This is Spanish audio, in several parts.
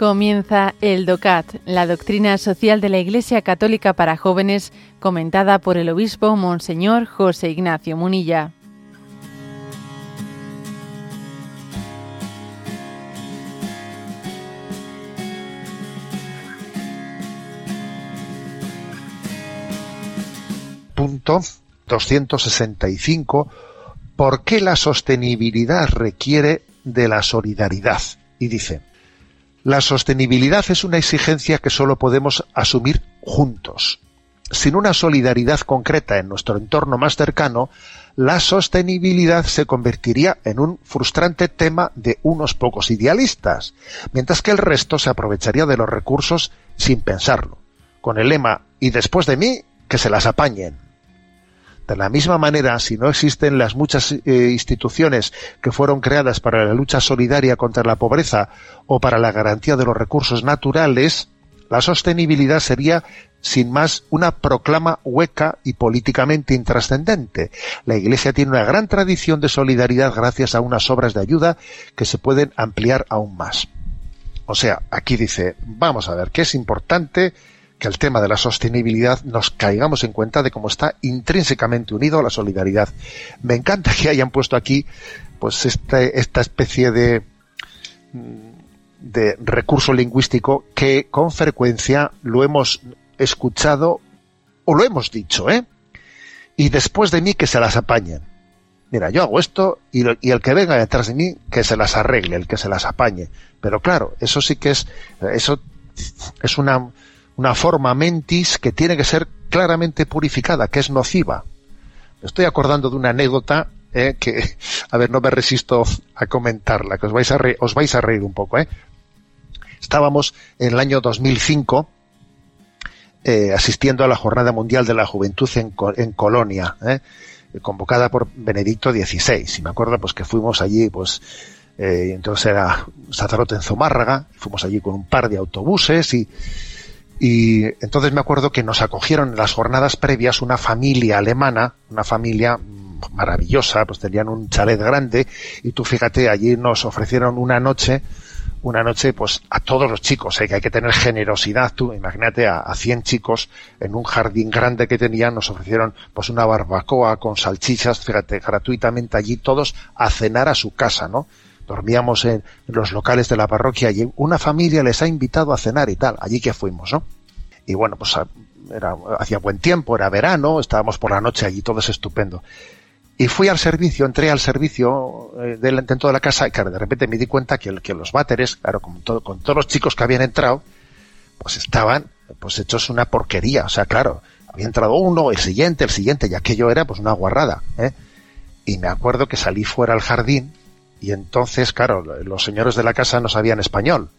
Comienza el DOCAT, la doctrina social de la Iglesia Católica para jóvenes, comentada por el obispo Monseñor José Ignacio Munilla. Punto 265. ¿Por qué la sostenibilidad requiere de la solidaridad? Y dice, la sostenibilidad es una exigencia que solo podemos asumir juntos. Sin una solidaridad concreta en nuestro entorno más cercano, la sostenibilidad se convertiría en un frustrante tema de unos pocos idealistas, mientras que el resto se aprovecharía de los recursos sin pensarlo, con el lema y después de mí, que se las apañen. De la misma manera, si no existen las muchas eh, instituciones que fueron creadas para la lucha solidaria contra la pobreza o para la garantía de los recursos naturales, la sostenibilidad sería, sin más, una proclama hueca y políticamente intrascendente. La Iglesia tiene una gran tradición de solidaridad gracias a unas obras de ayuda que se pueden ampliar aún más. O sea, aquí dice, vamos a ver, qué es importante que el tema de la sostenibilidad nos caigamos en cuenta de cómo está intrínsecamente unido a la solidaridad. Me encanta que hayan puesto aquí pues este, esta especie de, de recurso lingüístico que con frecuencia lo hemos escuchado o lo hemos dicho, ¿eh? Y después de mí que se las apañen. Mira, yo hago esto y, y, el que venga detrás de mí que se las arregle, el que se las apañe. Pero claro, eso sí que es, eso es una, una forma mentis que tiene que ser claramente purificada, que es nociva. Estoy acordando de una anécdota eh, que, a ver, no me resisto a comentarla, que os vais a, reír, os vais a reír un poco. ¿eh? Estábamos en el año 2005 eh, asistiendo a la Jornada Mundial de la Juventud en, en Colonia, ¿eh? convocada por Benedicto XVI. Y me acuerdo pues que fuimos allí, pues eh, entonces era sacerdote en Zumárraga, fuimos allí con un par de autobuses y y entonces me acuerdo que nos acogieron en las jornadas previas una familia alemana, una familia maravillosa, pues tenían un chalet grande y tú fíjate, allí nos ofrecieron una noche, una noche pues a todos los chicos, ¿eh? que hay que tener generosidad, tú imagínate a, a 100 chicos en un jardín grande que tenían, nos ofrecieron pues una barbacoa con salchichas, fíjate, gratuitamente allí todos a cenar a su casa, ¿no? Dormíamos en los locales de la parroquia y una familia les ha invitado a cenar y tal, allí que fuimos, ¿no? Y bueno, pues era, hacía buen tiempo, era verano, estábamos por la noche allí, todo es estupendo. Y fui al servicio, entré al servicio eh, del intento de la casa y claro, de repente me di cuenta que, los váteres, claro, con todos los chicos que habían entrado, pues estaban pues hechos una porquería. O sea, claro, había entrado uno, el siguiente, el siguiente, y aquello era pues una guarrada. ¿eh? Y me acuerdo que salí fuera al jardín y entonces, claro, los señores de la casa no sabían español.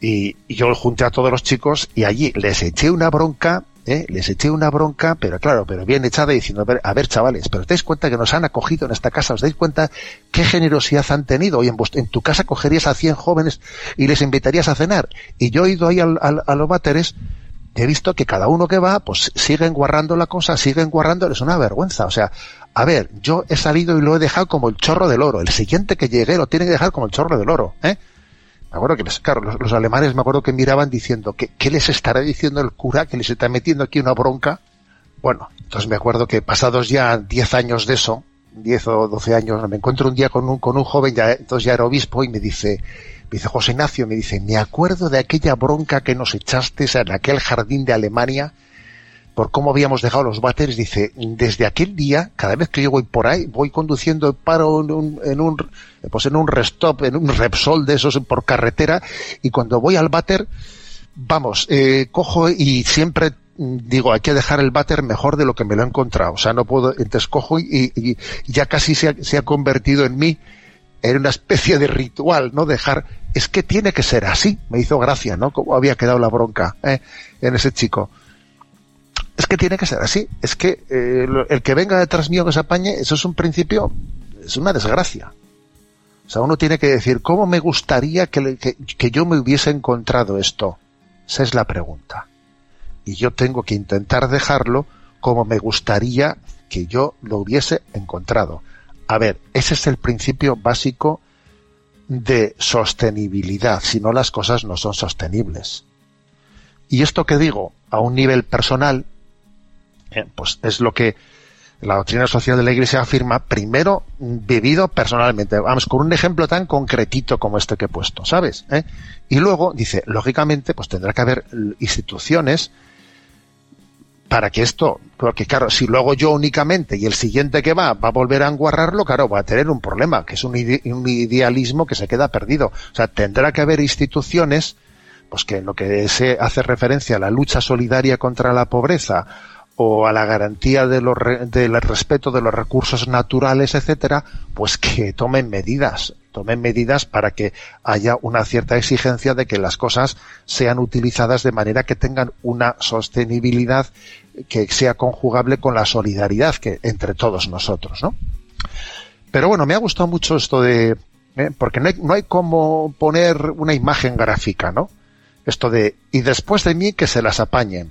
Y, yo junté a todos los chicos y allí les eché una bronca, ¿eh? les eché una bronca, pero claro, pero bien echada diciendo, a ver, a ver chavales, pero os dais cuenta que nos han acogido en esta casa, os dais cuenta qué generosidad han tenido y en, en tu casa cogerías a 100 jóvenes y les invitarías a cenar. Y yo he ido ahí a los váteres he visto que cada uno que va, pues siguen guarrando la cosa, siguen guardando, es una vergüenza. O sea, a ver, yo he salido y lo he dejado como el chorro del oro. El siguiente que llegue lo tiene que dejar como el chorro del oro, ¿eh? Me acuerdo que, les, claro, los, los, alemanes me acuerdo que miraban diciendo, ¿qué, ¿qué les estará diciendo el cura que les está metiendo aquí una bronca? Bueno, entonces me acuerdo que pasados ya 10 años de eso, 10 o 12 años, me encuentro un día con un, con un joven, ya, entonces ya era obispo, y me dice, me dice José Ignacio, me dice, me acuerdo de aquella bronca que nos echaste en aquel jardín de Alemania por cómo habíamos dejado los váteres, dice, desde aquel día, cada vez que yo voy por ahí, voy conduciendo, paro en un, en un, pues en un restop, en un Repsol de esos por carretera, y cuando voy al váter, vamos, eh, cojo y siempre digo, hay que dejar el váter mejor de lo que me lo he encontrado. O sea, no puedo, entonces cojo y, y ya casi se ha, se ha convertido en mí era una especie de ritual, ¿no? Dejar, es que tiene que ser así, me hizo gracia, ¿no? Como había quedado la bronca ¿eh? en ese chico. Es que tiene que ser así, es que eh, el que venga detrás mío que se apañe, eso es un principio, es una desgracia. O sea, uno tiene que decir, ¿cómo me gustaría que, que, que yo me hubiese encontrado esto? Esa es la pregunta. Y yo tengo que intentar dejarlo como me gustaría que yo lo hubiese encontrado. A ver, ese es el principio básico de sostenibilidad, si no las cosas no son sostenibles. Y esto que digo a un nivel personal, eh, pues es lo que la doctrina social de la Iglesia afirma, primero vivido personalmente, vamos, con un ejemplo tan concretito como este que he puesto, ¿sabes? ¿Eh? Y luego dice, lógicamente, pues tendrá que haber instituciones para que esto, porque claro, si luego yo únicamente y el siguiente que va va a volver a enguarrarlo, claro, va a tener un problema, que es un, idealismo que se queda perdido. O sea, tendrá que haber instituciones, pues que en lo que se hace referencia a la lucha solidaria contra la pobreza o a la garantía de los, del respeto de los recursos naturales, etcétera, pues que tomen medidas, tomen medidas para que haya una cierta exigencia de que las cosas sean utilizadas de manera que tengan una sostenibilidad que sea conjugable con la solidaridad que entre todos nosotros, ¿no? Pero bueno, me ha gustado mucho esto de, ¿eh? porque no hay, no hay como poner una imagen gráfica, ¿no? Esto de, y después de mí que se las apañen.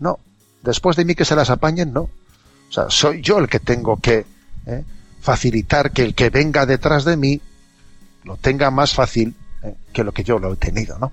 No, después de mí que se las apañen, no. O sea, soy yo el que tengo que ¿eh? facilitar que el que venga detrás de mí lo tenga más fácil ¿eh? que lo que yo lo he tenido, ¿no?